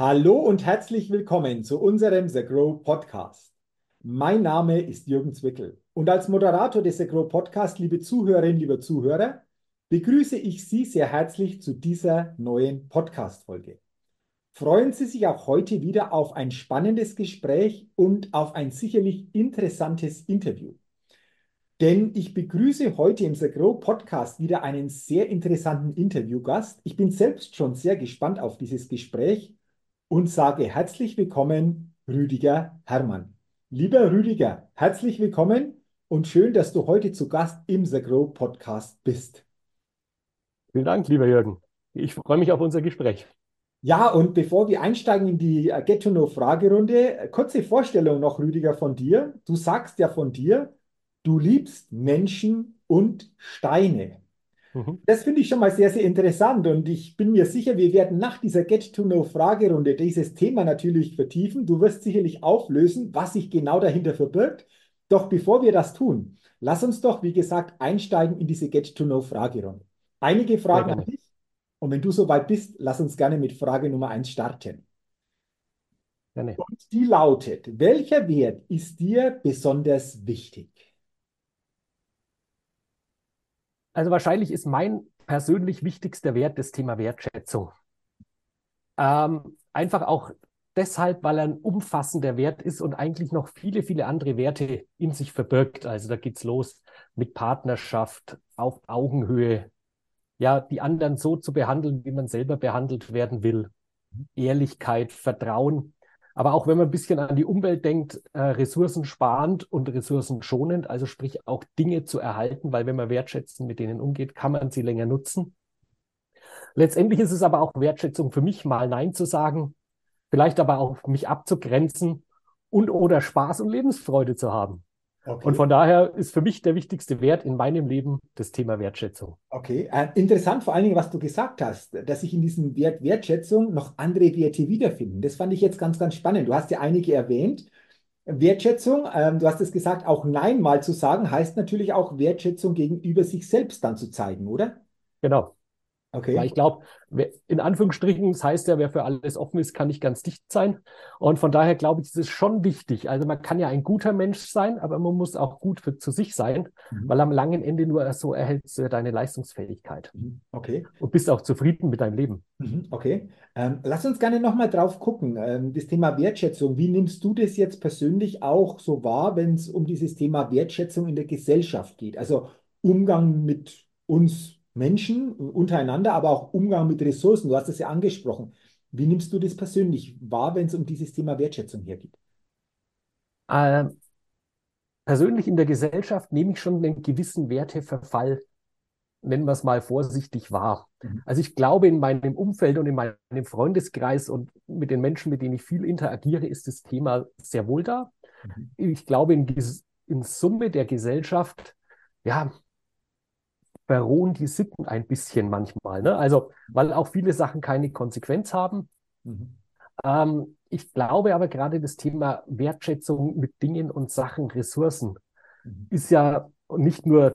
Hallo und herzlich willkommen zu unserem The Grow Podcast. Mein Name ist Jürgen Zwickel und als Moderator des The Grow Podcast, liebe Zuhörerinnen, liebe Zuhörer, begrüße ich Sie sehr herzlich zu dieser neuen Podcast-Folge. Freuen Sie sich auch heute wieder auf ein spannendes Gespräch und auf ein sicherlich interessantes Interview. Denn ich begrüße heute im The Grow Podcast wieder einen sehr interessanten Interviewgast. Ich bin selbst schon sehr gespannt auf dieses Gespräch und sage herzlich willkommen, Rüdiger Hermann. Lieber Rüdiger, herzlich willkommen und schön, dass du heute zu Gast im The Grow Podcast bist. Vielen Dank, lieber Jürgen. Ich freue mich auf unser Gespräch. Ja, und bevor wir einsteigen in die Get to Know Fragerunde, äh, kurze Vorstellung noch, Rüdiger, von dir. Du sagst ja von dir, du liebst Menschen und Steine. Mhm. Das finde ich schon mal sehr, sehr interessant und ich bin mir sicher, wir werden nach dieser Get-to-Know-Fragerunde dieses Thema natürlich vertiefen. Du wirst sicherlich auflösen, was sich genau dahinter verbirgt. Doch bevor wir das tun, lass uns doch, wie gesagt, einsteigen in diese Get-to-Know-Fragerunde. Einige Fragen an dich und wenn du soweit bist, lass uns gerne mit Frage Nummer eins starten. Gerne. Und die lautet, welcher Wert ist dir besonders wichtig? Also wahrscheinlich ist mein persönlich wichtigster Wert das Thema Wertschätzung. Ähm, einfach auch deshalb, weil er ein umfassender Wert ist und eigentlich noch viele, viele andere Werte in sich verbirgt. Also da geht's los mit Partnerschaft auf Augenhöhe, ja, die anderen so zu behandeln, wie man selber behandelt werden will. Ehrlichkeit, Vertrauen. Aber auch wenn man ein bisschen an die Umwelt denkt, äh, ressourcensparend und ressourcenschonend, also sprich auch Dinge zu erhalten, weil wenn man wertschätzend mit denen umgeht, kann man sie länger nutzen. Letztendlich ist es aber auch Wertschätzung für mich, mal Nein zu sagen, vielleicht aber auch mich abzugrenzen und oder Spaß und Lebensfreude zu haben. Okay. Und von daher ist für mich der wichtigste Wert in meinem Leben das Thema Wertschätzung. Okay, äh, interessant vor allen Dingen, was du gesagt hast, dass sich in diesem Wert Wertschätzung noch andere Werte wiederfinden. Das fand ich jetzt ganz, ganz spannend. Du hast ja einige erwähnt. Wertschätzung, ähm, du hast es gesagt, auch Nein mal zu sagen, heißt natürlich auch Wertschätzung gegenüber sich selbst dann zu zeigen, oder? Genau. Okay. Weil ich glaube, in Anführungsstrichen, das heißt ja, wer für alles offen ist, kann nicht ganz dicht sein. Und von daher glaube ich, ist es schon wichtig. Also man kann ja ein guter Mensch sein, aber man muss auch gut für, zu sich sein, mhm. weil am langen Ende nur so erhältst du deine Leistungsfähigkeit. Mhm. Okay. Und bist auch zufrieden mit deinem Leben. Mhm. Okay. Ähm, lass uns gerne nochmal drauf gucken. Ähm, das Thema Wertschätzung. Wie nimmst du das jetzt persönlich auch so wahr, wenn es um dieses Thema Wertschätzung in der Gesellschaft geht? Also Umgang mit uns Menschen untereinander, aber auch Umgang mit Ressourcen. Du hast es ja angesprochen. Wie nimmst du das persönlich wahr, wenn es um dieses Thema Wertschätzung hier geht? Äh, persönlich in der Gesellschaft nehme ich schon einen gewissen Werteverfall, nennen wir es mal vorsichtig, wahr. Mhm. Also ich glaube, in meinem Umfeld und in meinem Freundeskreis und mit den Menschen, mit denen ich viel interagiere, ist das Thema sehr wohl da. Mhm. Ich glaube, in, in Summe der Gesellschaft, ja, verrohen die Sitten ein bisschen manchmal. Ne? Also, weil auch viele Sachen keine Konsequenz haben. Mhm. Ähm, ich glaube aber gerade das Thema Wertschätzung mit Dingen und Sachen, Ressourcen, mhm. ist ja nicht nur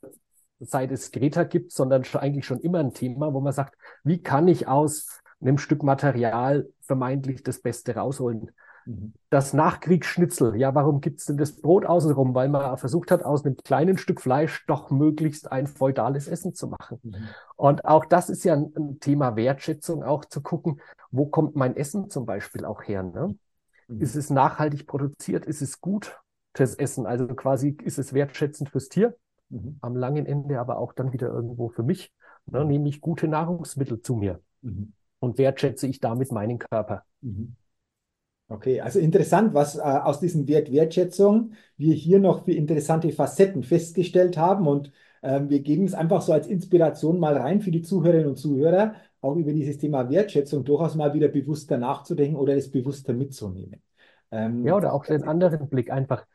seit es Greta gibt, sondern schon, eigentlich schon immer ein Thema, wo man sagt, wie kann ich aus einem Stück Material vermeintlich das Beste rausholen? Das Nachkriegsschnitzel, ja, warum gibt es denn das Brot außenrum? Weil man versucht hat, aus einem kleinen Stück Fleisch doch möglichst ein feudales Essen zu machen. Mhm. Und auch das ist ja ein, ein, Thema Wertschätzung, auch zu gucken, wo kommt mein Essen zum Beispiel auch her? Ne? Mhm. Ist es nachhaltig produziert? Ist es gut, das Essen? Also quasi ist es wertschätzend fürs Tier, mhm. am langen Ende aber auch dann wieder irgendwo für mich. Ne? Mhm. Nehme ich gute Nahrungsmittel zu mir mhm. und wertschätze ich damit meinen Körper. Okay, also interessant, was äh, aus diesem Wert Wertschätzung wir hier noch für interessante Facetten festgestellt haben und ähm, wir geben es einfach so als Inspiration mal rein für die Zuhörerinnen und Zuhörer, auch über dieses Thema Wertschätzung durchaus mal wieder bewusster nachzudenken oder es bewusster mitzunehmen. Ähm, ja, oder auch den anderen Blick einfach.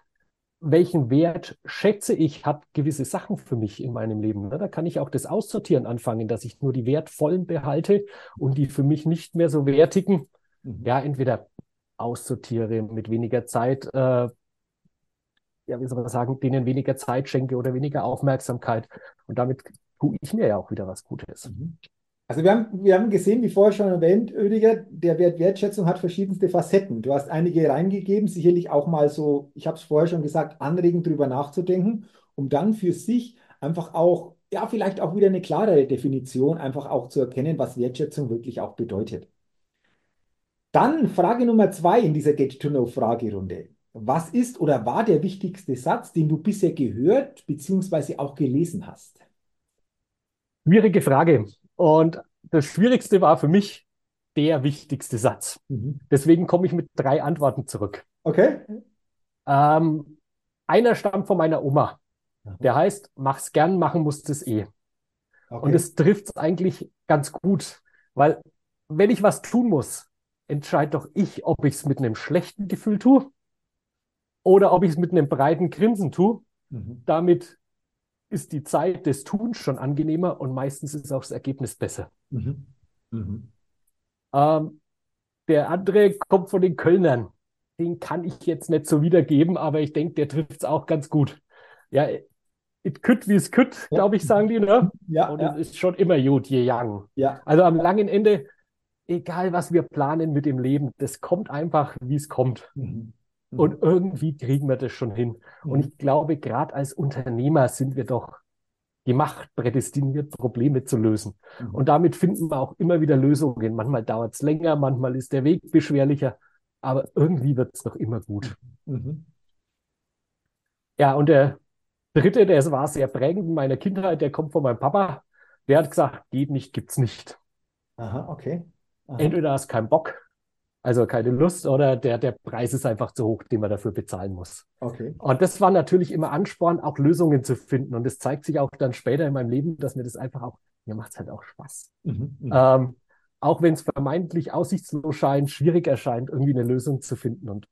Welchen Wert schätze ich, hat gewisse Sachen für mich in meinem Leben. Ne? Da kann ich auch das Aussortieren anfangen, dass ich nur die wertvollen behalte und die für mich nicht mehr so wertigen, mhm. ja, entweder aussortiere, mit weniger Zeit, äh, ja, wie soll man sagen, denen weniger Zeit schenke oder weniger Aufmerksamkeit. Und damit tue ich mir ja auch wieder was Gutes. Mhm. Also wir haben, wir haben gesehen, wie vorher schon erwähnt, Oediger, der Wert Wertschätzung hat verschiedenste Facetten. Du hast einige reingegeben, sicherlich auch mal so, ich habe es vorher schon gesagt, anregend drüber nachzudenken, um dann für sich einfach auch, ja, vielleicht auch wieder eine klarere Definition, einfach auch zu erkennen, was Wertschätzung wirklich auch bedeutet. Dann Frage Nummer zwei in dieser Get-to-Know-Fragerunde. Was ist oder war der wichtigste Satz, den du bisher gehört bzw. auch gelesen hast? Schwierige Frage. Und das Schwierigste war für mich der wichtigste Satz. Mhm. Deswegen komme ich mit drei Antworten zurück. Okay. Ähm, einer stammt von meiner Oma. Der heißt, mach's gern, machen musst es eh. Okay. Und es trifft eigentlich ganz gut, weil wenn ich was tun muss, entscheide doch ich, ob ich es mit einem schlechten Gefühl tue oder ob ich es mit einem breiten Grinsen tue. Mhm. Damit ist die Zeit des Tuns schon angenehmer und meistens ist auch das Ergebnis besser. Mhm. Mhm. Ähm, der andere kommt von den Kölnern. Den kann ich jetzt nicht so wiedergeben, aber ich denke, der trifft es auch ganz gut. Ja, it could wie es could, glaube ich, sagen die. Ne? Ja, und ja. es ist schon immer gut, je young. Ja. Also am langen Ende, egal was wir planen mit dem Leben, das kommt einfach, wie es kommt. Mhm. Und irgendwie kriegen wir das schon hin. Und mhm. ich glaube, gerade als Unternehmer sind wir doch gemacht, prädestiniert, Probleme zu lösen. Mhm. Und damit finden wir auch immer wieder Lösungen. Manchmal dauert es länger, manchmal ist der Weg beschwerlicher, aber irgendwie wird es doch immer gut. Mhm. Ja, und der dritte, der war sehr prägend in meiner Kindheit, der kommt von meinem Papa. Der hat gesagt, geht nicht, gibt's nicht. Aha, okay. Entweder hast keinen Bock also keine Lust oder der, der Preis ist einfach zu hoch, den man dafür bezahlen muss. Okay. Und das war natürlich immer Ansporn, auch Lösungen zu finden. Und es zeigt sich auch dann später in meinem Leben, dass mir das einfach auch, mir macht es halt auch Spaß. Mhm, mh. ähm, auch wenn es vermeintlich aussichtslos scheint, schwierig erscheint, irgendwie eine Lösung zu finden. Und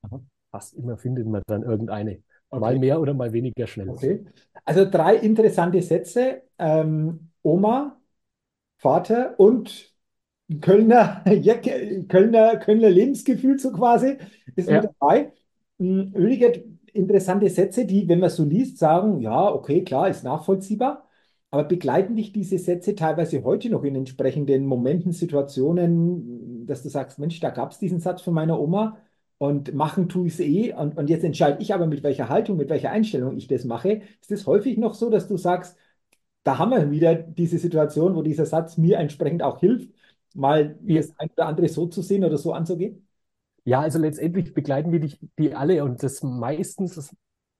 fast immer findet man dann irgendeine. Okay. Mal mehr oder mal weniger schnell. Okay. Also drei interessante Sätze. Ähm, Oma, Vater und Kölner, Kölner, Kölner Lebensgefühl so quasi ist ja. mit dabei. Öliger hm, interessante Sätze, die, wenn man so liest, sagen, ja, okay, klar, ist nachvollziehbar. Aber begleiten dich diese Sätze teilweise heute noch in entsprechenden Momenten, Situationen, dass du sagst, Mensch, da gab es diesen Satz von meiner Oma und machen tue ich es eh und, und jetzt entscheide ich aber, mit welcher Haltung, mit welcher Einstellung ich das mache. Ist es häufig noch so, dass du sagst, da haben wir wieder diese Situation, wo dieser Satz mir entsprechend auch hilft mal das ein oder andere so zu sehen oder so anzugehen? Ja, also letztendlich begleiten wir die, die alle und das meistens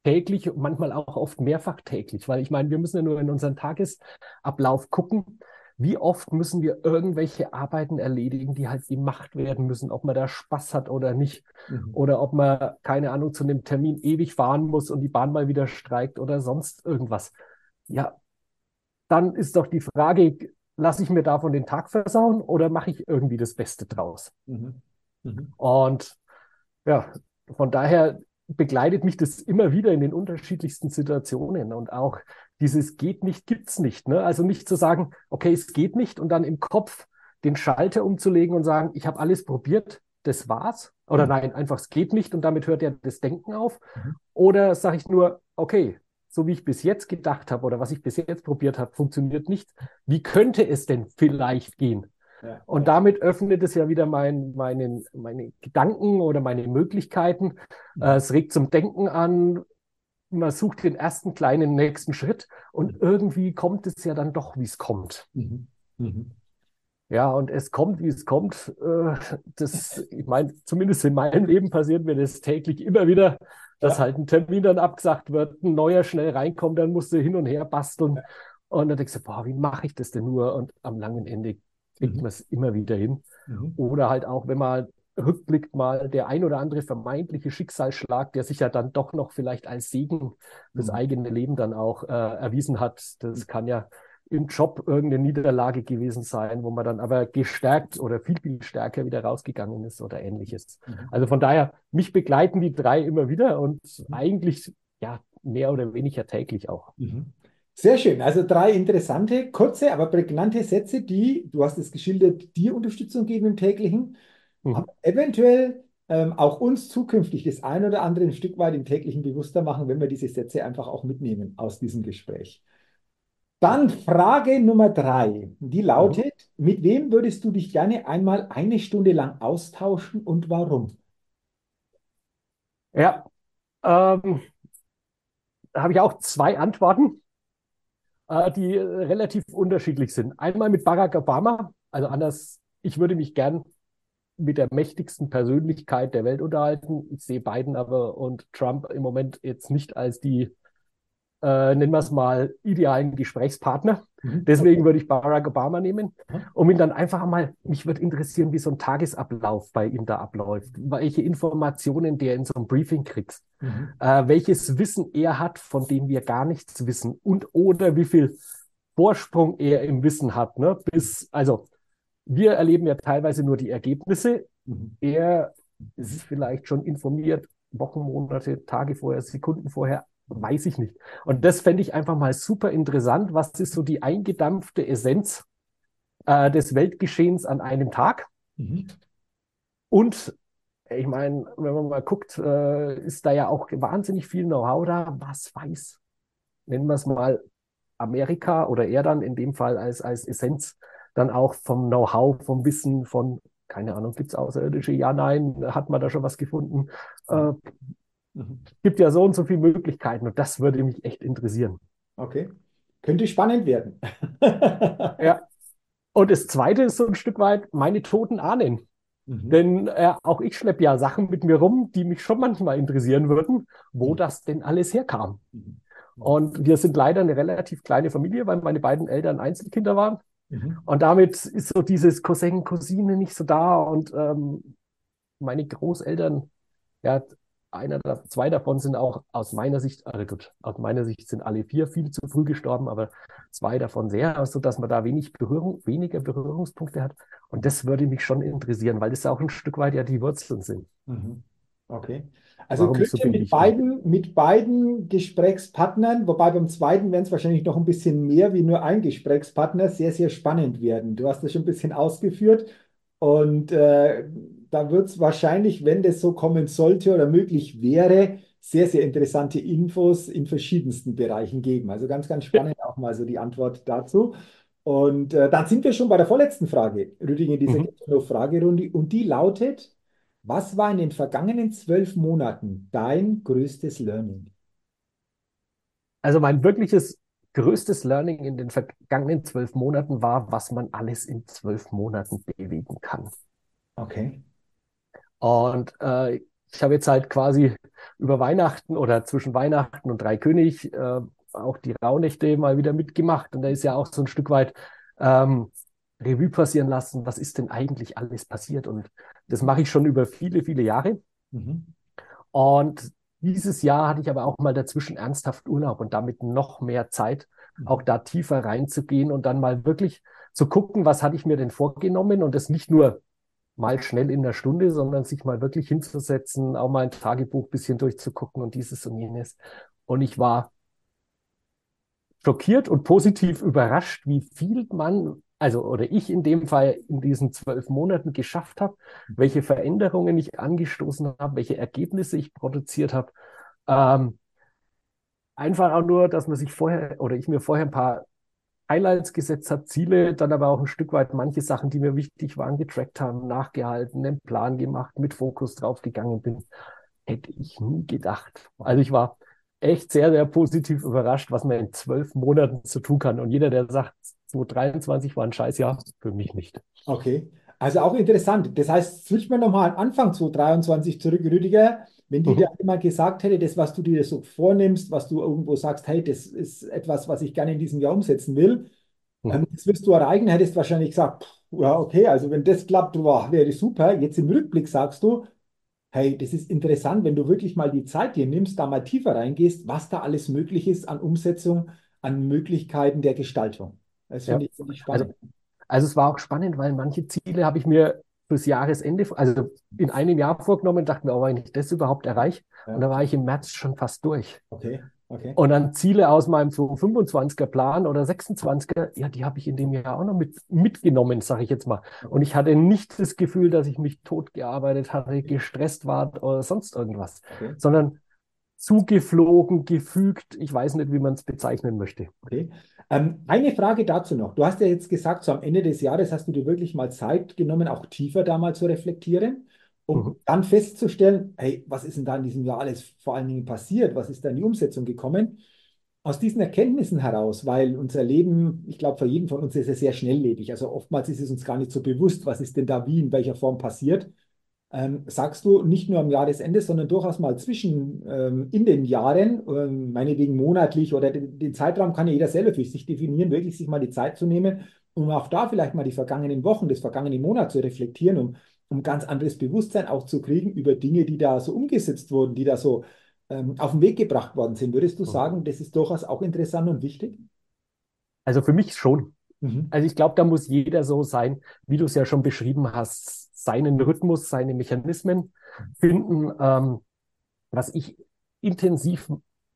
täglich und manchmal auch oft mehrfach täglich, weil ich meine, wir müssen ja nur in unseren Tagesablauf gucken, wie oft müssen wir irgendwelche Arbeiten erledigen, die halt gemacht werden müssen, ob man da Spaß hat oder nicht. Mhm. Oder ob man, keine Ahnung, zu einem Termin ewig fahren muss und die Bahn mal wieder streikt oder sonst irgendwas. Ja, dann ist doch die Frage, lasse ich mir davon den Tag versauen oder mache ich irgendwie das Beste draus? Mhm. Mhm. Und ja, von daher begleitet mich das immer wieder in den unterschiedlichsten Situationen und auch dieses geht nicht, gibt's nicht. Ne? Also nicht zu sagen, okay, es geht nicht und dann im Kopf den Schalter umzulegen und sagen, ich habe alles probiert, das war's. Oder mhm. nein, einfach es geht nicht und damit hört ja das Denken auf. Mhm. Oder sage ich nur, okay, so wie ich bis jetzt gedacht habe oder was ich bis jetzt probiert habe, funktioniert nicht. Wie könnte es denn vielleicht gehen? Ja, und ja. damit öffnet es ja wieder mein, meinen, meine Gedanken oder meine Möglichkeiten. Mhm. Äh, es regt zum Denken an. Man sucht den ersten kleinen nächsten Schritt und mhm. irgendwie kommt es ja dann doch, wie es kommt. Mhm. mhm. Ja, und es kommt, wie es kommt. Äh, das, ich meine, zumindest in meinem Leben passiert mir das täglich immer wieder, dass halt ein Termin dann abgesagt wird, ein neuer schnell reinkommt, dann musst du hin und her basteln. Und dann denkst du, boah, wie mache ich das denn nur? Und am langen Ende kriegt mhm. man es immer wieder hin. Mhm. Oder halt auch, wenn man rückblickt mal der ein oder andere vermeintliche Schicksalsschlag, der sich ja dann doch noch vielleicht als Segen fürs mhm. eigene Leben dann auch äh, erwiesen hat. Das kann ja im Job irgendeine Niederlage gewesen sein, wo man dann aber gestärkt oder viel, viel stärker wieder rausgegangen ist oder ähnliches. Mhm. Also von daher, mich begleiten die drei immer wieder und mhm. eigentlich ja mehr oder weniger täglich auch. Mhm. Sehr schön. Also drei interessante, kurze, aber prägnante Sätze, die, du hast es geschildert, dir Unterstützung geben im täglichen, mhm. aber eventuell ähm, auch uns zukünftig das ein oder andere ein Stück weit im täglichen bewusster machen, wenn wir diese Sätze einfach auch mitnehmen aus diesem Gespräch. Dann Frage Nummer drei, die lautet, mhm. mit wem würdest du dich gerne einmal eine Stunde lang austauschen und warum? Ja, ähm, da habe ich auch zwei Antworten, äh, die relativ unterschiedlich sind. Einmal mit Barack Obama, also anders, ich würde mich gern mit der mächtigsten Persönlichkeit der Welt unterhalten. Ich sehe Biden aber und Trump im Moment jetzt nicht als die äh, nennen wir es mal, idealen Gesprächspartner. Mhm. Deswegen würde ich Barack Obama nehmen, mhm. um ihn dann einfach mal, mich würde interessieren, wie so ein Tagesablauf bei ihm da abläuft, welche Informationen der in so einem Briefing kriegt, mhm. äh, welches Wissen er hat, von dem wir gar nichts wissen und oder wie viel Vorsprung er im Wissen hat. Ne? Bis, also wir erleben ja teilweise nur die Ergebnisse. Mhm. Er ist vielleicht schon informiert, Wochen, Monate, Tage vorher, Sekunden vorher, Weiß ich nicht. Und das fände ich einfach mal super interessant. Was ist so die eingedampfte Essenz äh, des Weltgeschehens an einem Tag? Mhm. Und ich meine, wenn man mal guckt, äh, ist da ja auch wahnsinnig viel Know-how da. Was weiß, nennen wir es mal Amerika oder er dann in dem Fall als, als Essenz dann auch vom Know-how, vom Wissen, von, keine Ahnung, gibt es Außerirdische? Ja, nein, hat man da schon was gefunden? Äh, Mhm. Gibt ja so und so viele Möglichkeiten und das würde mich echt interessieren. Okay. Könnte spannend werden. ja. Und das zweite ist so ein Stück weit meine toten Ahnen. Mhm. Denn äh, auch ich schleppe ja Sachen mit mir rum, die mich schon manchmal interessieren würden, wo mhm. das denn alles herkam. Mhm. Und wir sind leider eine relativ kleine Familie, weil meine beiden Eltern Einzelkinder waren. Mhm. Und damit ist so dieses Cousin, Cousine nicht so da. Und ähm, meine Großeltern, ja, einer, zwei davon sind auch aus meiner Sicht, also gut, aus meiner Sicht sind alle vier viel zu früh gestorben, aber zwei davon sehr, so dass man da wenig Berührung, weniger Berührungspunkte hat. Und das würde mich schon interessieren, weil das auch ein Stück weit ja die Wurzeln sind. Mhm. Okay. Also Warum könnt ihr mit beiden, mit beiden Gesprächspartnern, wobei beim zweiten werden es wahrscheinlich noch ein bisschen mehr wie nur ein Gesprächspartner, sehr, sehr spannend werden. Du hast das schon ein bisschen ausgeführt und äh, da wird es wahrscheinlich, wenn das so kommen sollte oder möglich wäre, sehr, sehr interessante Infos in verschiedensten Bereichen geben. Also ganz, ganz spannend auch mal so die Antwort dazu. Und äh, dann sind wir schon bei der vorletzten Frage, Rüdiger, in dieser mhm. Fragerunde. Und die lautet, was war in den vergangenen zwölf Monaten dein größtes Learning? Also mein wirkliches größtes Learning in den vergangenen zwölf Monaten war, was man alles in zwölf Monaten bewegen kann. Okay. Und äh, ich habe jetzt halt quasi über Weihnachten oder zwischen Weihnachten und Dreikönig äh, auch die Rauhnächte mal wieder mitgemacht. Und da ist ja auch so ein Stück weit ähm, Revue passieren lassen, was ist denn eigentlich alles passiert. Und das mache ich schon über viele, viele Jahre. Mhm. Und dieses Jahr hatte ich aber auch mal dazwischen ernsthaft Urlaub und damit noch mehr Zeit, mhm. auch da tiefer reinzugehen und dann mal wirklich zu gucken, was hatte ich mir denn vorgenommen und das nicht nur mal schnell in der Stunde, sondern sich mal wirklich hinzusetzen, auch mal ein Tagebuch bisschen durchzugucken und dieses und jenes. Und ich war schockiert und positiv überrascht, wie viel man, also oder ich in dem Fall in diesen zwölf Monaten geschafft habe, welche Veränderungen ich angestoßen habe, welche Ergebnisse ich produziert habe. Ähm, einfach auch nur, dass man sich vorher oder ich mir vorher ein paar Highlights gesetzt habe, Ziele, dann aber auch ein Stück weit manche Sachen, die mir wichtig waren, getrackt haben, nachgehalten, einen Plan gemacht, mit Fokus drauf gegangen bin. Hätte ich nie gedacht. Also ich war echt sehr, sehr positiv überrascht, was man in zwölf Monaten zu tun kann. Und jeder, der sagt, 2023 war ein Scheißjahr, für mich nicht. Okay. Also auch interessant. Das heißt, switch mir nochmal an Anfang 2023 zurück, Rüdiger. Wenn die mhm. dir immer gesagt hätte, das, was du dir so vornimmst, was du irgendwo sagst, hey, das ist etwas, was ich gerne in diesem Jahr umsetzen will, mhm. ähm, das wirst du erreichen, hättest du wahrscheinlich gesagt, pff, ja, okay, also wenn das klappt, wow, wäre super. Jetzt im Rückblick sagst du, hey, das ist interessant, wenn du wirklich mal die Zeit dir nimmst, da mal tiefer reingehst, was da alles möglich ist an Umsetzung, an Möglichkeiten der Gestaltung. Das finde ja. ich, find ich spannend. Also, also es war auch spannend, weil manche Ziele habe ich mir fürs Jahresende, also in einem Jahr vorgenommen, dachte mir, oh, wenn ich das überhaupt erreiche. Ja. Und da war ich im März schon fast durch. Okay. Okay. Und dann Ziele aus meinem so 25er Plan oder 26er, ja, die habe ich in dem Jahr auch noch mit, mitgenommen, sage ich jetzt mal. Und ich hatte nicht das Gefühl, dass ich mich tot gearbeitet hatte, gestresst war oder sonst irgendwas, okay. sondern zugeflogen, gefügt. Ich weiß nicht, wie man es bezeichnen möchte. Okay. Ähm, eine Frage dazu noch. Du hast ja jetzt gesagt, so am Ende des Jahres hast du dir wirklich mal Zeit genommen, auch tiefer da mal zu reflektieren, um mhm. dann festzustellen, hey, was ist denn da in diesem Jahr alles vor allen Dingen passiert? Was ist da in die Umsetzung gekommen? Aus diesen Erkenntnissen heraus, weil unser Leben, ich glaube, für jeden von uns ist es sehr schnelllebig. Also oftmals ist es uns gar nicht so bewusst, was ist denn da wie, in welcher Form passiert ähm, sagst du nicht nur am Jahresende, sondern durchaus mal zwischen ähm, in den Jahren, ähm, meinetwegen monatlich oder den, den, Zeitraum kann ja jeder selber für sich definieren, wirklich sich mal die Zeit zu nehmen, um auch da vielleicht mal die vergangenen Wochen, das vergangene Monat zu reflektieren, um, um ganz anderes Bewusstsein auch zu kriegen über Dinge, die da so umgesetzt wurden, die da so ähm, auf den Weg gebracht worden sind. Würdest du mhm. sagen, das ist durchaus auch interessant und wichtig? Also für mich schon. Mhm. Also ich glaube, da muss jeder so sein, wie du es ja schon beschrieben hast, seinen Rhythmus, seine Mechanismen finden. Ähm, was ich intensiv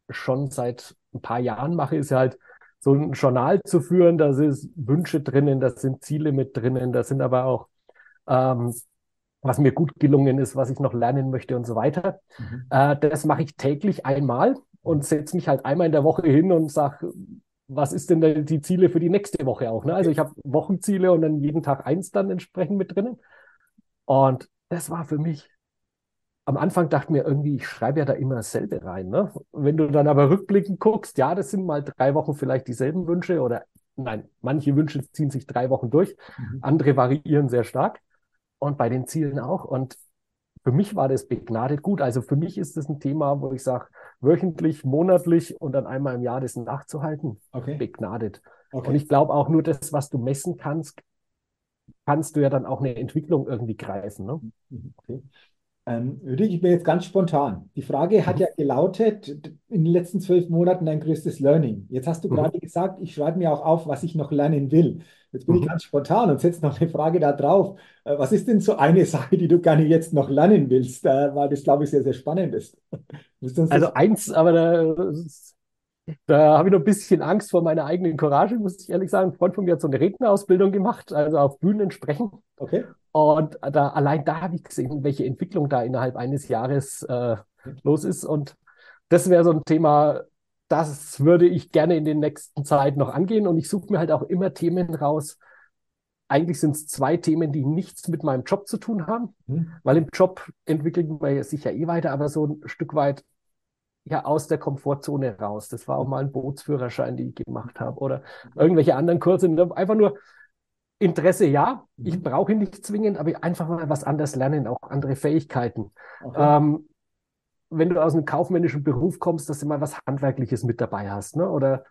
schon seit ein paar Jahren mache, ist halt so ein Journal zu führen. Da sind Wünsche drinnen, da sind Ziele mit drinnen, da sind aber auch, ähm, was mir gut gelungen ist, was ich noch lernen möchte und so weiter. Mhm. Äh, das mache ich täglich einmal und setze mich halt einmal in der Woche hin und sage, was ist denn die Ziele für die nächste Woche auch? Ne? Also ich habe Wochenziele und dann jeden Tag eins dann entsprechend mit drinnen. Und das war für mich, am Anfang dachte mir irgendwie, ich schreibe ja da immer dasselbe rein. Ne? Wenn du dann aber rückblickend guckst, ja, das sind mal drei Wochen vielleicht dieselben Wünsche oder nein, manche Wünsche ziehen sich drei Wochen durch, mhm. andere variieren sehr stark und bei den Zielen auch. Und für mich war das begnadet gut. Also für mich ist das ein Thema, wo ich sage, wöchentlich, monatlich und dann einmal im Jahr das nachzuhalten, okay. begnadet. Okay. Und ich glaube auch nur das, was du messen kannst, kannst du ja dann auch eine Entwicklung irgendwie greifen. Ne? Okay. Ähm, ich bin jetzt ganz spontan. Die Frage hat mhm. ja gelautet, in den letzten zwölf Monaten dein größtes Learning. Jetzt hast du mhm. gerade gesagt, ich schreibe mir auch auf, was ich noch lernen will. Jetzt bin mhm. ich ganz spontan und setze noch eine Frage da drauf. Äh, was ist denn so eine Sache, die du gerne jetzt noch lernen willst? Äh, weil das, glaube ich, sehr, sehr spannend ist. Also eins, aber da da habe ich noch ein bisschen Angst vor meiner eigenen Courage, muss ich ehrlich sagen. Ein Freund von mir hat so eine Rednerausbildung gemacht, also auf Bühnen sprechen. Okay. Und da, allein da habe ich gesehen, welche Entwicklung da innerhalb eines Jahres äh, los ist. Und das wäre so ein Thema, das würde ich gerne in den nächsten Zeit noch angehen. Und ich suche mir halt auch immer Themen raus. Eigentlich sind es zwei Themen, die nichts mit meinem Job zu tun haben, mhm. weil im Job entwickelt man sich ja eh weiter, aber so ein Stück weit ja aus der Komfortzone raus. Das war auch mal ein Bootsführerschein, den ich gemacht habe oder irgendwelche anderen Kurse. Einfach nur Interesse, ja. Ich mhm. brauche ihn nicht zwingend, aber einfach mal was anderes lernen, auch andere Fähigkeiten. Okay. Ähm, wenn du aus einem kaufmännischen Beruf kommst, dass du mal was Handwerkliches mit dabei hast, ne? Oder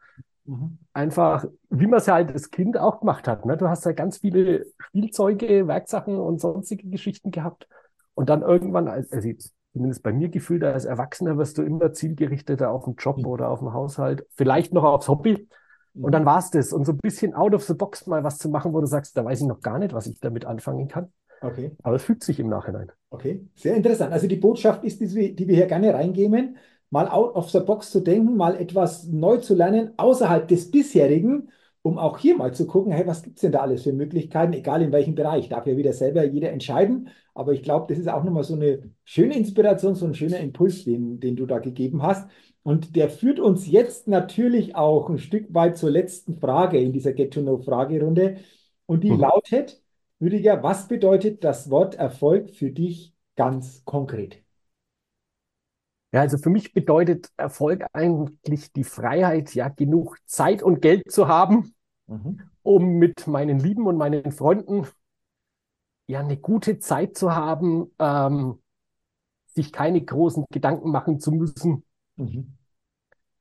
mhm. einfach, wie man es ja halt als Kind auch gemacht hat. Ne? Du hast ja ganz viele Spielzeuge, Werksachen und sonstige Geschichten gehabt. Und dann irgendwann, also zumindest bei mir gefühlt, als Erwachsener wirst du immer zielgerichteter auf den Job mhm. oder auf den Haushalt, vielleicht noch aufs Hobby. Und mhm. dann war es das. Und so ein bisschen out of the box mal was zu machen, wo du sagst, da weiß ich noch gar nicht, was ich damit anfangen kann. Okay. Aber es fügt sich im Nachhinein. Okay, sehr interessant. Also die Botschaft ist, die, die wir hier gerne reingeben, mal out of the box zu denken, mal etwas neu zu lernen, außerhalb des bisherigen um auch hier mal zu gucken, hey, was gibt es denn da alles für Möglichkeiten, egal in welchem Bereich. Darf ja wieder selber jeder entscheiden. Aber ich glaube, das ist auch nochmal so eine schöne Inspiration, so ein schöner Impuls, den, den du da gegeben hast. Und der führt uns jetzt natürlich auch ein Stück weit zur letzten Frage in dieser Get-to-Know-Fragerunde. Und die mhm. lautet, Rüdiger, was bedeutet das Wort Erfolg für dich ganz konkret? Ja, also für mich bedeutet Erfolg eigentlich die Freiheit, ja, genug Zeit und Geld zu haben, mhm. um mit meinen Lieben und meinen Freunden ja eine gute Zeit zu haben, ähm, sich keine großen Gedanken machen zu müssen, mhm.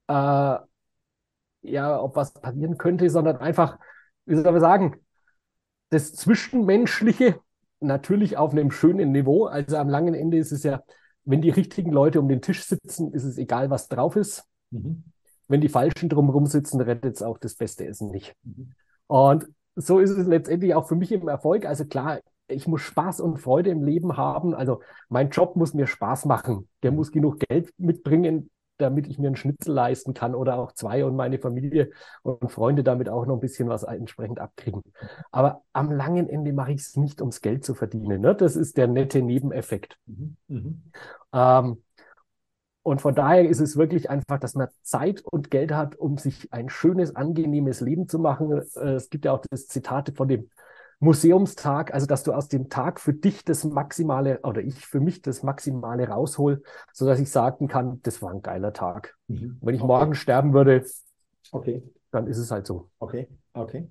äh, ja, ob was passieren könnte, sondern einfach, wie soll man sagen, das Zwischenmenschliche natürlich auf einem schönen Niveau. Also am langen Ende ist es ja wenn die richtigen Leute um den Tisch sitzen, ist es egal, was drauf ist. Mhm. Wenn die Falschen drumherum sitzen, rettet es auch das beste Essen nicht. Mhm. Und so ist es letztendlich auch für mich im Erfolg. Also klar, ich muss Spaß und Freude im Leben haben. Also mein Job muss mir Spaß machen. Der muss genug Geld mitbringen, damit ich mir einen Schnitzel leisten kann oder auch zwei und meine Familie und Freunde damit auch noch ein bisschen was entsprechend abkriegen. Aber am langen Ende mache ich es nicht, ums Geld zu verdienen. Ne? Das ist der nette Nebeneffekt. Mhm. Mhm. Ähm, Und von daher ist es wirklich einfach, dass man Zeit und Geld hat, um sich ein schönes, angenehmes Leben zu machen. Äh, es gibt ja auch das Zitat von dem Museumstag, also dass du aus dem Tag für dich das Maximale oder ich für mich das Maximale raushol, sodass ich sagen kann, das war ein geiler Tag. Mhm. Wenn ich okay. morgen sterben würde, okay. dann ist es halt so. Okay, okay.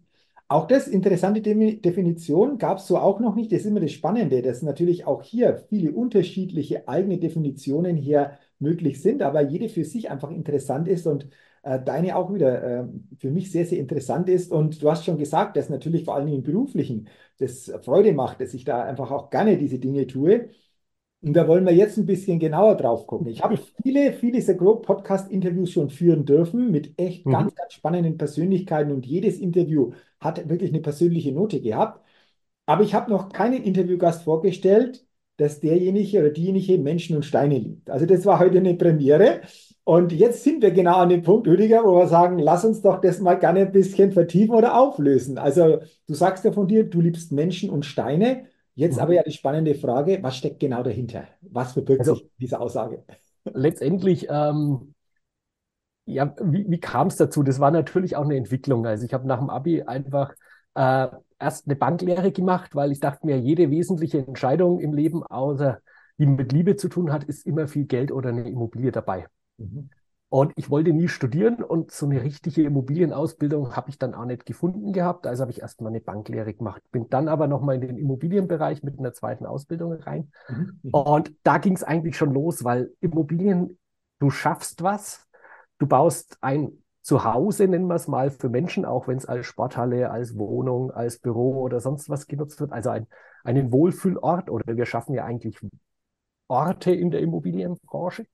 Auch das interessante Definition gab es so auch noch nicht. Das ist immer das Spannende, dass natürlich auch hier viele unterschiedliche eigene Definitionen hier möglich sind, aber jede für sich einfach interessant ist und äh, deine auch wieder äh, für mich sehr, sehr interessant ist. Und du hast schon gesagt, dass natürlich vor allem im Beruflichen das Freude macht, dass ich da einfach auch gerne diese Dinge tue. Und da wollen wir jetzt ein bisschen genauer drauf gucken. Ich habe viele, viele The Grow Podcast-Interviews schon führen dürfen mit echt mhm. ganz, ganz spannenden Persönlichkeiten und jedes Interview hat wirklich eine persönliche Note gehabt. Aber ich habe noch keinen Interviewgast vorgestellt, dass derjenige oder diejenige Menschen und Steine liebt. Also das war heute eine Premiere. Und jetzt sind wir genau an dem Punkt, Rüdiger, wo wir sagen, lass uns doch das mal gerne ein bisschen vertiefen oder auflösen. Also du sagst ja von dir, du liebst Menschen und Steine. Jetzt mhm. aber ja die spannende Frage, was steckt genau dahinter? Was verbirgt also, sich diese Aussage? Letztendlich, ähm, ja, wie, wie kam es dazu? Das war natürlich auch eine Entwicklung. Also ich habe nach dem Abi einfach äh, erst eine Banklehre gemacht, weil ich dachte mir, jede wesentliche Entscheidung im Leben, außer die mit Liebe zu tun hat, ist immer viel Geld oder eine Immobilie dabei. Mhm. Und ich wollte nie studieren und so eine richtige Immobilienausbildung habe ich dann auch nicht gefunden gehabt. Also habe ich erst mal eine Banklehre gemacht. Bin dann aber nochmal in den Immobilienbereich mit einer zweiten Ausbildung rein. Mhm. mhm. Und da ging es eigentlich schon los, weil Immobilien, du schaffst was, du baust ein Zuhause, nennen wir es mal, für Menschen, auch wenn es als Sporthalle, als Wohnung, als Büro oder sonst was genutzt wird. Also ein, einen Wohlfühlort oder wir schaffen ja eigentlich Orte in der Immobilienbranche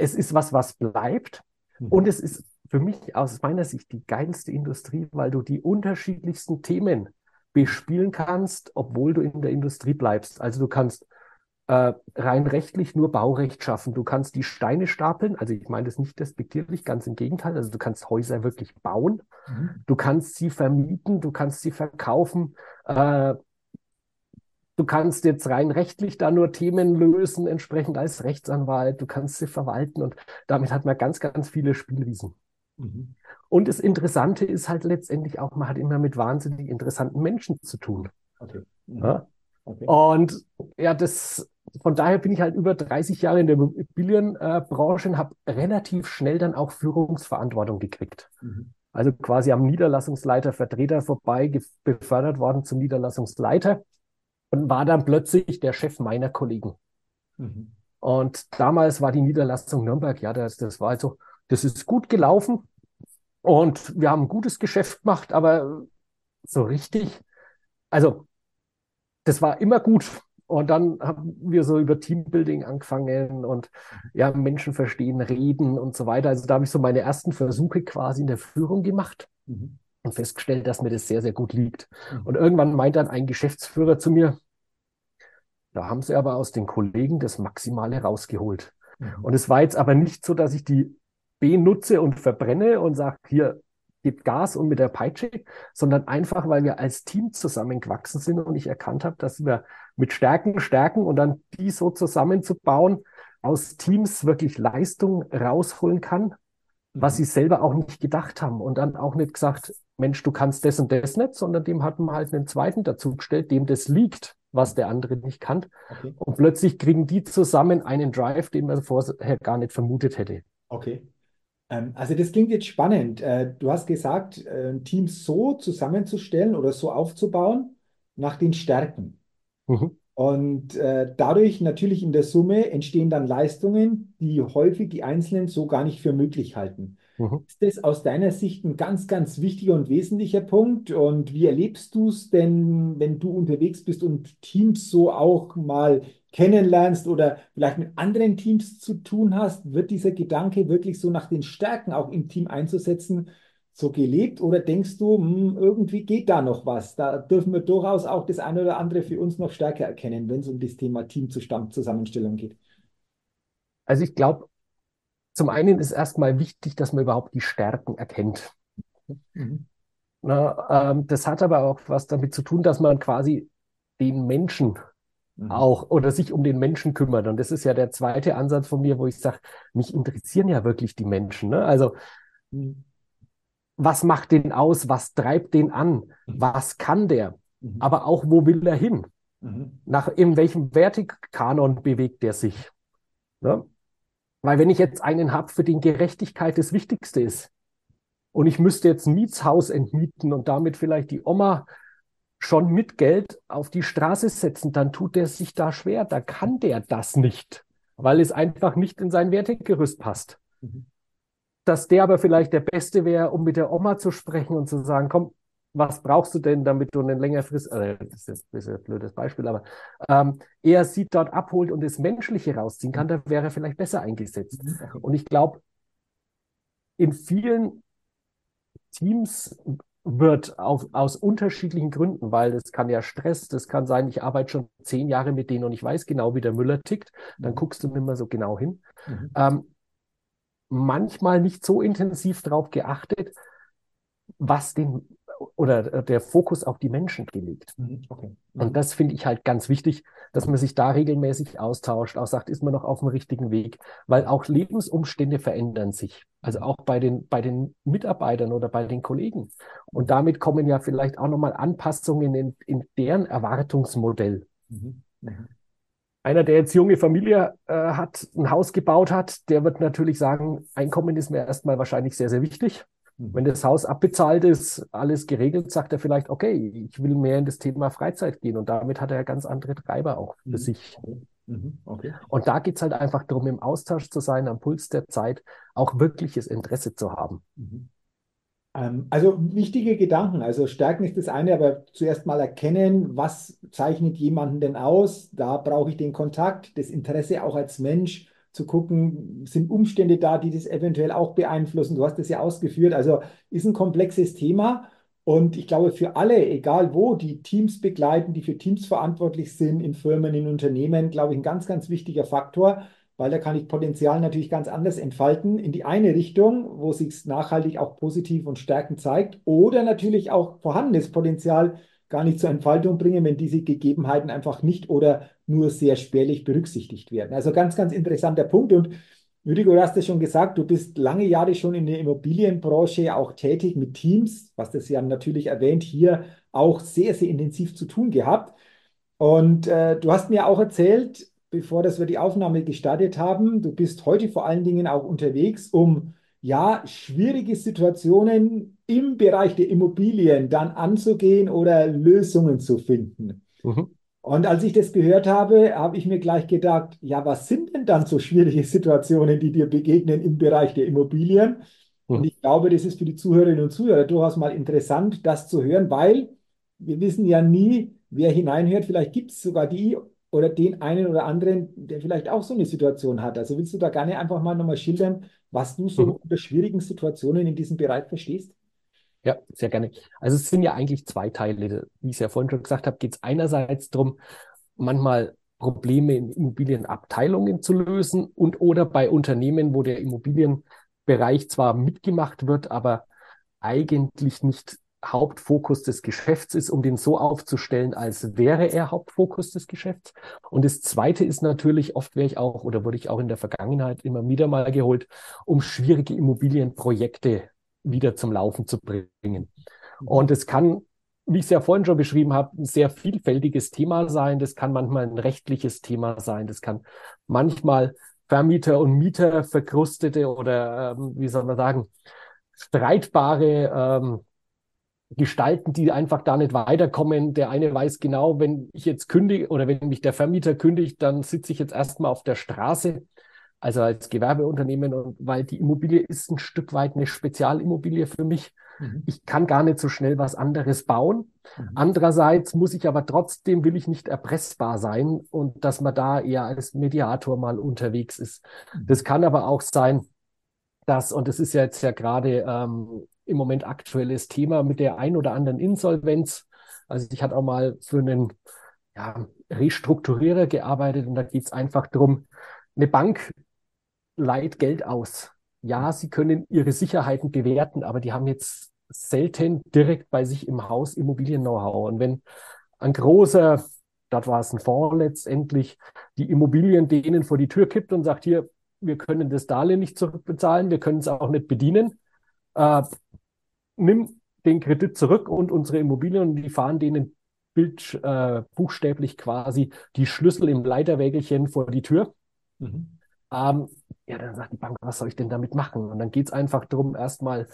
es ist was, was bleibt. Mhm. Und es ist für mich aus meiner Sicht die geilste Industrie, weil du die unterschiedlichsten Themen bespielen kannst, obwohl du in der Industrie bleibst. Also du kannst äh, rein rechtlich nur Baurecht schaffen. Du kannst die Steine stapeln. Also ich meine das nicht despektierlich, ganz im Gegenteil. Also du kannst Häuser wirklich bauen. Mhm. Du kannst sie vermieten, du kannst sie verkaufen. Äh, Du kannst jetzt rein rechtlich da nur Themen lösen, entsprechend als Rechtsanwalt. Du kannst sie verwalten und damit hat man ganz, ganz viele Spielwiesen. Mhm. Und das Interessante ist halt letztendlich auch, man hat immer mit wahnsinnig interessanten Menschen zu tun. Okay. Mhm. Ja? Okay. Und ja, das, von daher bin ich halt über 30 Jahre in der Immobilienbranche und habe relativ schnell dann auch Führungsverantwortung gekriegt. Mhm. Also quasi am Niederlassungsleiter Vertreter vorbei befördert worden zum Niederlassungsleiter und war dann plötzlich der Chef meiner Kollegen. Mhm. Und damals war die Niederlassung Nürnberg, ja, das, das war also, das ist gut gelaufen und wir haben ein gutes Geschäft gemacht, aber so richtig, also das war immer gut. Und dann haben wir so über Teambuilding angefangen und ja, Menschen verstehen, reden und so weiter. Also da habe ich so meine ersten Versuche quasi in der Führung gemacht. Mhm und festgestellt, dass mir das sehr, sehr gut liegt. Mhm. Und irgendwann meint dann ein Geschäftsführer zu mir, da haben sie aber aus den Kollegen das Maximale rausgeholt. Mhm. Und es war jetzt aber nicht so, dass ich die benutze und verbrenne und sage, hier, gib Gas und mit der Peitsche, sondern einfach, weil wir als Team zusammengewachsen sind und ich erkannt habe, dass wir mit Stärken stärken und dann die so zusammenzubauen, aus Teams wirklich Leistung rausholen kann, was sie selber auch nicht gedacht haben und dann auch nicht gesagt, Mensch, du kannst das und das nicht, sondern dem hat man halt einen zweiten dazugestellt, dem das liegt, was der andere nicht kann. Okay. Und plötzlich kriegen die zusammen einen Drive, den man vorher gar nicht vermutet hätte. Okay. Ähm, also das klingt jetzt spannend. Äh, du hast gesagt, äh, ein Team so zusammenzustellen oder so aufzubauen nach den Stärken. Mhm. Und äh, dadurch natürlich in der Summe entstehen dann Leistungen, die häufig die Einzelnen so gar nicht für möglich halten. Mhm. Ist das aus deiner Sicht ein ganz, ganz wichtiger und wesentlicher Punkt? Und wie erlebst du es denn, wenn du unterwegs bist und Teams so auch mal kennenlernst oder vielleicht mit anderen Teams zu tun hast? Wird dieser Gedanke wirklich so nach den Stärken auch im Team einzusetzen? so gelebt oder denkst du, hm, irgendwie geht da noch was? Da dürfen wir durchaus auch das eine oder andere für uns noch stärker erkennen, wenn es um das Thema Teamzusammenstellung geht. Also ich glaube, zum einen ist erstmal wichtig, dass man überhaupt die Stärken erkennt. Mhm. Na, ähm, das hat aber auch was damit zu tun, dass man quasi den Menschen mhm. auch oder sich um den Menschen kümmert. Und das ist ja der zweite Ansatz von mir, wo ich sage, mich interessieren ja wirklich die Menschen. Ne? Also mhm. was macht den aus? Was treibt den an? Mhm. Was kann der? Mhm. Aber auch, wo will er hin? Nach in welchem Wertekanon bewegt er sich? Ne? Weil wenn ich jetzt einen habe, für den Gerechtigkeit das Wichtigste ist, und ich müsste jetzt ein Mietshaus entmieten und damit vielleicht die Oma schon mit Geld auf die Straße setzen, dann tut er sich da schwer. Da kann der das nicht, weil es einfach nicht in sein Wertegerüst passt. Mhm. Dass der aber vielleicht der Beste wäre, um mit der Oma zu sprechen und zu sagen, komm, was brauchst du denn, damit du einen längerfrist, äh, das ist jetzt ein blödes Beispiel, aber ähm, er sieht dort abholt und das Menschliche rausziehen kann, da wäre er vielleicht besser eingesetzt. Mhm. Und ich glaube, in vielen Teams wird auf, aus unterschiedlichen Gründen, weil das kann ja Stress, das kann sein, ich arbeite schon zehn Jahre mit denen und ich weiß genau, wie der Müller tickt, dann mhm. guckst du nicht mehr so genau hin. Mhm. Ähm, manchmal nicht so intensiv darauf geachtet, was den oder der Fokus auf die Menschen gelegt. Mhm, okay. Mhm. Und das finde ich halt ganz wichtig, dass man sich da regelmäßig austauscht, auch sagt, ist man noch auf dem richtigen Weg, weil auch Lebensumstände verändern sich. Also mhm. auch bei den, bei den Mitarbeitern oder bei den Kollegen. Und damit kommen ja vielleicht auch nochmal Anpassungen in, in deren Erwartungsmodell. Mhm. Mhm. Einer, der jetzt junge Familie äh, hat, ein Haus gebaut hat, der wird natürlich sagen, Einkommen ist mir erstmal wahrscheinlich sehr, sehr wichtig. Mhm. Wenn das Haus abbezahlt ist, alles geregelt, sagt er vielleicht, okay, ich will mehr in das Thema Freizeit gehen. Und damit hat er ganz andere Treiber auch für mhm. sich. Mhm. Okay. Und da geht es halt einfach darum, im Austausch zu sein, am Puls der Zeit, auch wirkliches Interesse zu haben. Mhm. Ähm, also wichtige Gedanken. Also stärken ist das eine, aber zuerst mal erkennen, was zeichnet jemanden denn aus? Da brauche ich den Kontakt, das Interesse auch als Mensch zu gucken, sind Umstände da, die das eventuell auch beeinflussen. Du hast das ja ausgeführt. Also ist ein komplexes Thema. Und ich glaube, für alle, egal wo, die Teams begleiten, die für Teams verantwortlich sind, in Firmen, in Unternehmen, glaube ich, ein ganz, ganz wichtiger Faktor, weil da kann ich Potenzial natürlich ganz anders entfalten. In die eine Richtung, wo sich nachhaltig auch positiv und stärkend zeigt, oder natürlich auch vorhandenes Potenzial gar nicht zur Entfaltung bringen, wenn diese Gegebenheiten einfach nicht oder nur sehr spärlich berücksichtigt werden. Also ganz, ganz interessanter Punkt. Und Rüdiger, du hast es schon gesagt, du bist lange Jahre schon in der Immobilienbranche auch tätig mit Teams, was das ja natürlich erwähnt, hier auch sehr, sehr intensiv zu tun gehabt. Und äh, du hast mir auch erzählt, bevor das wir die Aufnahme gestartet haben, du bist heute vor allen Dingen auch unterwegs, um ja, schwierige Situationen im Bereich der Immobilien dann anzugehen oder Lösungen zu finden. Mhm. Und als ich das gehört habe, habe ich mir gleich gedacht, ja, was sind denn dann so schwierige Situationen, die dir begegnen im Bereich der Immobilien? Mhm. Und ich glaube, das ist für die Zuhörerinnen und Zuhörer durchaus mal interessant, das zu hören, weil wir wissen ja nie, wer hineinhört. Vielleicht gibt es sogar die oder den einen oder anderen, der vielleicht auch so eine Situation hat. Also willst du da gerne einfach mal nochmal schildern, was du so mhm. unter schwierigen Situationen in diesem Bereich verstehst? Ja, sehr gerne. Also es sind ja eigentlich zwei Teile. Wie ich es ja vorhin schon gesagt habe, geht es einerseits darum, manchmal Probleme in Immobilienabteilungen zu lösen und oder bei Unternehmen, wo der Immobilienbereich zwar mitgemacht wird, aber eigentlich nicht Hauptfokus des Geschäfts ist, um den so aufzustellen, als wäre er Hauptfokus des Geschäfts. Und das Zweite ist natürlich, oft wäre ich auch oder wurde ich auch in der Vergangenheit immer wieder mal geholt, um schwierige Immobilienprojekte wieder zum Laufen zu bringen. Und es kann, wie ich es ja vorhin schon beschrieben habe, ein sehr vielfältiges Thema sein. Das kann manchmal ein rechtliches Thema sein. Das kann manchmal Vermieter und Mieter verkrustete oder, ähm, wie soll man sagen, streitbare ähm, Gestalten, die einfach da nicht weiterkommen. Der eine weiß genau, wenn ich jetzt kündige oder wenn mich der Vermieter kündigt, dann sitze ich jetzt erstmal auf der Straße, also als Gewerbeunternehmen, und weil die Immobilie ist ein Stück weit eine Spezialimmobilie für mich. Mhm. Ich kann gar nicht so schnell was anderes bauen. Mhm. Andererseits muss ich aber trotzdem, will ich nicht erpressbar sein und dass man da eher als Mediator mal unterwegs ist. Mhm. Das kann aber auch sein, dass, und das ist ja jetzt ja gerade ähm, im Moment aktuelles Thema mit der ein oder anderen Insolvenz. Also ich hatte auch mal für einen ja, Restrukturierer gearbeitet und da geht es einfach darum, eine Bank leiht Geld aus. Ja, sie können ihre Sicherheiten bewerten, aber die haben jetzt selten direkt bei sich im Haus Immobilien-Know-how. Und wenn ein großer dort war es ein Fonds letztendlich, die Immobilien denen vor die Tür kippt und sagt, hier, wir können das Darlehen nicht zurückbezahlen, wir können es auch nicht bedienen. Äh, nimm den Kredit zurück und unsere Immobilien und die fahren denen bild, äh, buchstäblich quasi die Schlüssel im Leiterwägelchen vor die Tür. Mhm. Ähm, ja, dann sagt die Bank, was soll ich denn damit machen? Und dann geht es einfach darum, erstmal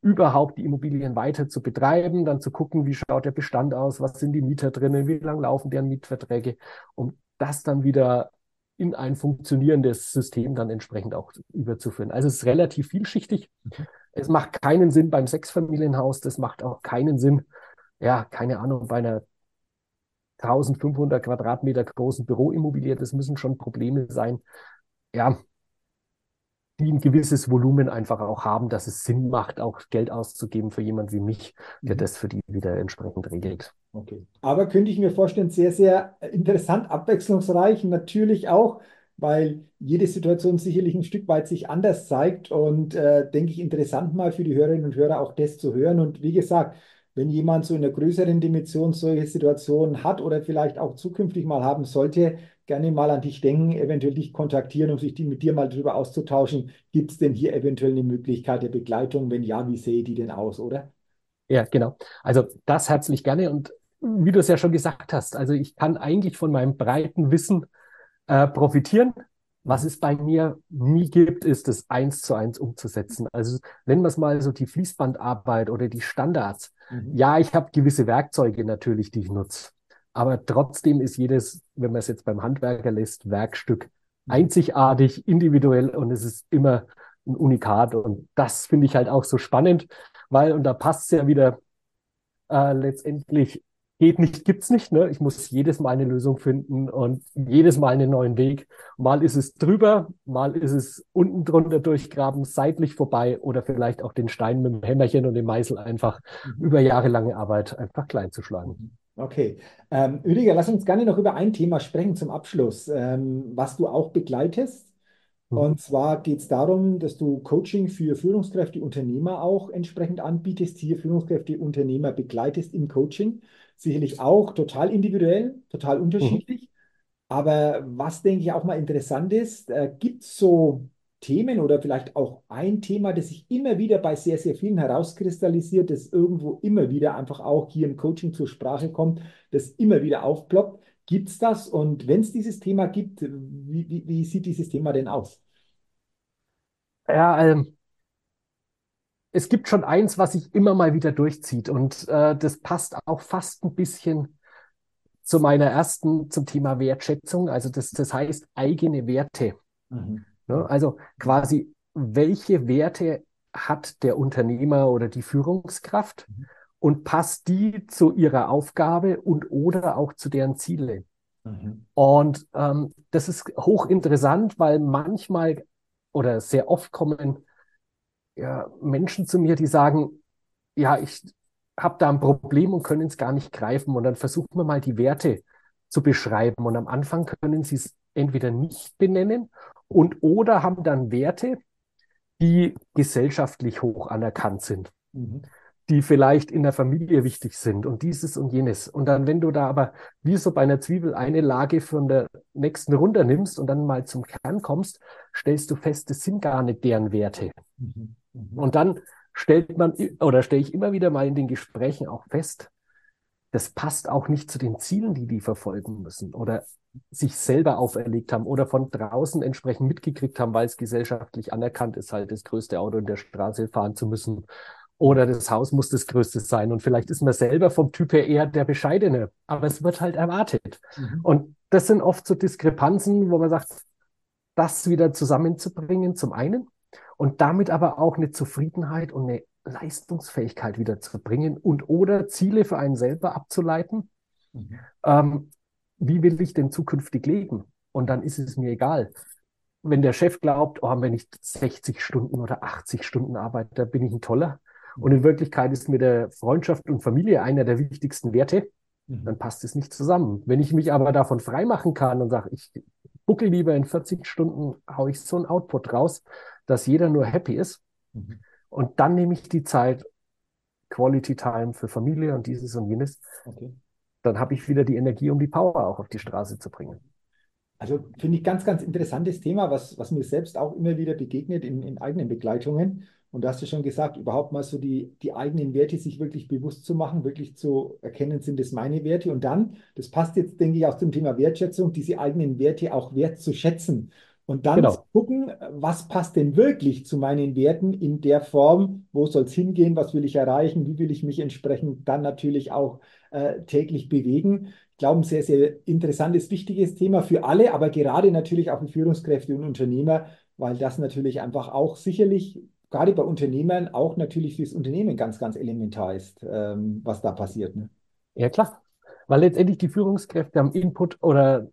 überhaupt die Immobilien weiter zu betreiben, dann zu gucken, wie schaut der Bestand aus, was sind die Mieter drinnen, wie lang laufen deren Mietverträge, um das dann wieder in ein funktionierendes System dann entsprechend auch überzuführen. Also es ist relativ vielschichtig. Mhm. Es macht keinen Sinn beim Sechsfamilienhaus, das macht auch keinen Sinn, ja, keine Ahnung, bei einer 1500 Quadratmeter großen Büroimmobilie. Das müssen schon Probleme sein, ja, die ein gewisses Volumen einfach auch haben, dass es Sinn macht, auch Geld auszugeben für jemand wie mich, der mhm. das für die wieder entsprechend regelt. Okay. Aber könnte ich mir vorstellen, sehr, sehr interessant, abwechslungsreich, natürlich auch, weil jede Situation sicherlich ein Stück weit sich anders zeigt und äh, denke ich interessant mal für die Hörerinnen und Hörer auch das zu hören. Und wie gesagt, wenn jemand so in einer größeren Dimension solche Situationen hat oder vielleicht auch zukünftig mal haben sollte, gerne mal an dich denken, eventuell dich kontaktieren, um sich die, mit dir mal darüber auszutauschen. Gibt es denn hier eventuell eine Möglichkeit der Begleitung? Wenn ja, wie sehe die denn aus, oder? Ja, genau. Also das herzlich gerne. Und wie du es ja schon gesagt hast, also ich kann eigentlich von meinem breiten Wissen äh, profitieren. Was es bei mir nie gibt, ist es eins zu eins umzusetzen. Also nennen wir es mal so die Fließbandarbeit oder die Standards. Mhm. Ja, ich habe gewisse Werkzeuge natürlich, die ich nutze. Aber trotzdem ist jedes, wenn man es jetzt beim Handwerker lässt, Werkstück mhm. einzigartig, individuell und es ist immer ein Unikat. Und das finde ich halt auch so spannend, weil, und da passt es ja wieder äh, letztendlich geht nicht, gibt's nicht. Ne? Ich muss jedes Mal eine Lösung finden und jedes Mal einen neuen Weg. Mal ist es drüber, mal ist es unten drunter durchgraben, seitlich vorbei oder vielleicht auch den Stein mit dem Hämmerchen und dem Meißel einfach mhm. über jahrelange Arbeit einfach klein zu schlagen. Okay. Ähm, Rüdiger, lass uns gerne noch über ein Thema sprechen zum Abschluss, ähm, was du auch begleitest. Mhm. Und zwar geht es darum, dass du Coaching für Führungskräfte, Unternehmer auch entsprechend anbietest, hier Führungskräfte, Unternehmer begleitest im Coaching sicherlich auch total individuell, total unterschiedlich. Mhm. Aber was, denke ich, auch mal interessant ist, äh, gibt es so Themen oder vielleicht auch ein Thema, das sich immer wieder bei sehr, sehr vielen herauskristallisiert, das irgendwo immer wieder einfach auch hier im Coaching zur Sprache kommt, das immer wieder aufploppt. Gibt es das? Und wenn es dieses Thema gibt, wie, wie, wie, sieht dieses Thema denn aus? Ja, ähm, es gibt schon eins, was sich immer mal wieder durchzieht und äh, das passt auch fast ein bisschen zu meiner ersten zum Thema Wertschätzung. Also das, das heißt eigene Werte. Mhm. Ne? Also quasi, welche Werte hat der Unternehmer oder die Führungskraft mhm. und passt die zu ihrer Aufgabe und oder auch zu deren Ziele. Mhm. Und ähm, das ist hochinteressant, weil manchmal oder sehr oft kommen ja, Menschen zu mir, die sagen, ja, ich habe da ein Problem und können es gar nicht greifen. Und dann versuchen wir mal die Werte zu beschreiben. Und am Anfang können sie es entweder nicht benennen und oder haben dann Werte, die gesellschaftlich hoch anerkannt sind. Mhm die vielleicht in der Familie wichtig sind und dieses und jenes. Und dann, wenn du da aber wie so bei einer Zwiebel eine Lage von der nächsten runternimmst und dann mal zum Kern kommst, stellst du fest, das sind gar nicht deren Werte. Mhm. Mhm. Und dann stellt man oder stelle ich immer wieder mal in den Gesprächen auch fest, das passt auch nicht zu den Zielen, die die verfolgen müssen oder sich selber auferlegt haben oder von draußen entsprechend mitgekriegt haben, weil es gesellschaftlich anerkannt ist, halt das größte Auto in der Straße fahren zu müssen oder das Haus muss das Größte sein. Und vielleicht ist man selber vom Typ her eher der Bescheidene, aber es wird halt erwartet. Mhm. Und das sind oft so Diskrepanzen, wo man sagt, das wieder zusammenzubringen, zum einen, und damit aber auch eine Zufriedenheit und eine Leistungsfähigkeit wieder zu bringen und oder Ziele für einen selber abzuleiten. Mhm. Ähm, wie will ich denn zukünftig leben? Und dann ist es mir egal. Wenn der Chef glaubt, oh, wenn ich 60 Stunden oder 80 Stunden arbeite, da bin ich ein toller, und in Wirklichkeit ist mir der Freundschaft und Familie einer der wichtigsten Werte, mhm. dann passt es nicht zusammen. Wenn ich mich aber davon freimachen kann und sage, ich buckel lieber in 40 Stunden, haue ich so ein Output raus, dass jeder nur happy ist. Mhm. Und dann nehme ich die Zeit, Quality Time für Familie und dieses und jenes. Okay. dann habe ich wieder die Energie, um die Power auch auf die Straße zu bringen. Also finde ich ganz, ganz interessantes Thema, was, was mir selbst auch immer wieder begegnet in, in eigenen Begleitungen. Und da hast du schon gesagt, überhaupt mal so die, die eigenen Werte sich wirklich bewusst zu machen, wirklich zu erkennen, sind das meine Werte. Und dann, das passt jetzt, denke ich, auch zum Thema Wertschätzung, diese eigenen Werte auch wertzuschätzen. Und dann genau. gucken, was passt denn wirklich zu meinen Werten in der Form, wo soll es hingehen, was will ich erreichen, wie will ich mich entsprechend dann natürlich auch äh, täglich bewegen. Ich glaube, ein sehr, sehr interessantes, wichtiges Thema für alle, aber gerade natürlich auch für Führungskräfte und Unternehmer, weil das natürlich einfach auch sicherlich gerade bei Unternehmern auch natürlich fürs Unternehmen ganz, ganz elementar ist, ähm, was da passiert. Ne? Ja, klar. Weil letztendlich die Führungskräfte haben Input oder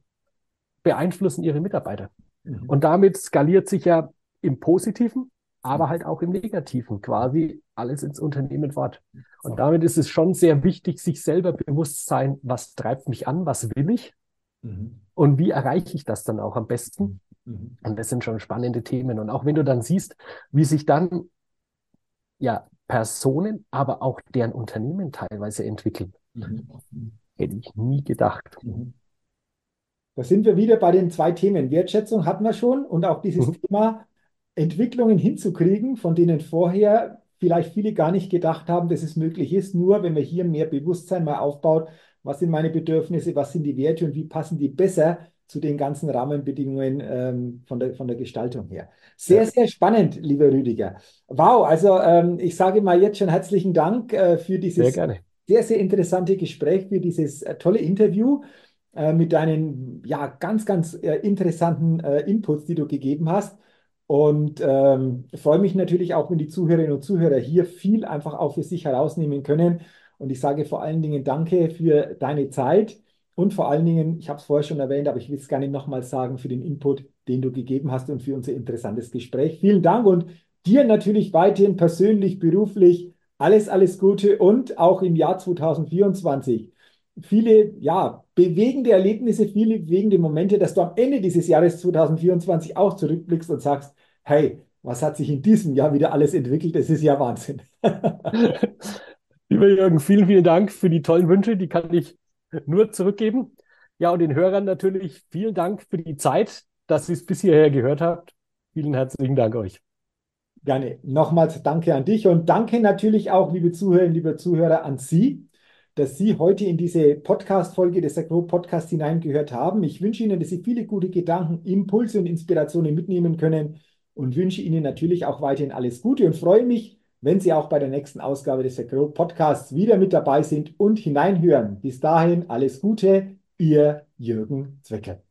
beeinflussen ihre Mitarbeiter. Mhm. Und damit skaliert sich ja im Positiven, aber halt auch im Negativen quasi alles ins Unternehmen fort. Und damit ist es schon sehr wichtig, sich selber bewusst sein, was treibt mich an, was will ich mhm. und wie erreiche ich das dann auch am besten. Mhm. Und das sind schon spannende Themen. Und auch wenn du dann siehst, wie sich dann ja Personen, aber auch deren Unternehmen teilweise entwickeln, mhm. hätte ich nie gedacht. Da sind wir wieder bei den zwei Themen. Wertschätzung hatten wir schon und auch dieses mhm. Thema Entwicklungen hinzukriegen, von denen vorher vielleicht viele gar nicht gedacht haben, dass es möglich ist. Nur wenn man hier mehr Bewusstsein mal aufbaut, was sind meine Bedürfnisse, was sind die Werte und wie passen die besser zu den ganzen Rahmenbedingungen ähm, von, der, von der Gestaltung her. Sehr, ja. sehr spannend, lieber Rüdiger. Wow, also ähm, ich sage mal jetzt schon herzlichen Dank äh, für dieses sehr, sehr, sehr interessante Gespräch, für dieses äh, tolle Interview äh, mit deinen ja, ganz, ganz äh, interessanten äh, Inputs, die du gegeben hast. Und ähm, freue mich natürlich auch, wenn die Zuhörerinnen und Zuhörer hier viel einfach auch für sich herausnehmen können. Und ich sage vor allen Dingen danke für deine Zeit und vor allen Dingen, ich habe es vorher schon erwähnt, aber ich will es gerne nochmals sagen, für den Input, den du gegeben hast und für unser interessantes Gespräch. Vielen Dank und dir natürlich weiterhin persönlich, beruflich alles, alles Gute und auch im Jahr 2024 viele, ja, bewegende Erlebnisse, viele bewegende Momente, dass du am Ende dieses Jahres 2024 auch zurückblickst und sagst, hey, was hat sich in diesem Jahr wieder alles entwickelt? Das ist ja Wahnsinn. Lieber Jürgen, vielen, vielen Dank für die tollen Wünsche. Die kann ich nur zurückgeben. Ja, und den Hörern natürlich vielen Dank für die Zeit, dass ihr es bis hierher gehört habt. Vielen herzlichen Dank euch. Gerne. Nochmals danke an dich und danke natürlich auch, liebe Zuhörerinnen, liebe Zuhörer, an Sie, dass Sie heute in diese Podcast-Folge des Agro Podcast hineingehört haben. Ich wünsche Ihnen, dass Sie viele gute Gedanken, Impulse und Inspirationen mitnehmen können und wünsche Ihnen natürlich auch weiterhin alles Gute und freue mich, wenn Sie auch bei der nächsten Ausgabe des Agro Podcasts wieder mit dabei sind und hineinhören. Bis dahin alles Gute, Ihr Jürgen Zwecke.